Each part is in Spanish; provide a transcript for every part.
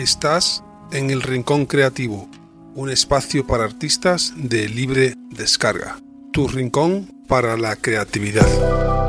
Estás en el Rincón Creativo, un espacio para artistas de libre descarga. Tu rincón para la creatividad.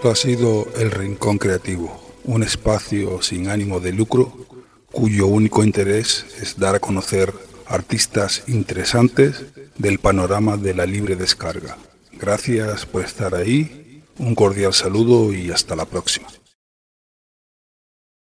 Esto ha sido El Rincón Creativo, un espacio sin ánimo de lucro cuyo único interés es dar a conocer artistas interesantes del panorama de la libre descarga. Gracias por estar ahí, un cordial saludo y hasta la próxima.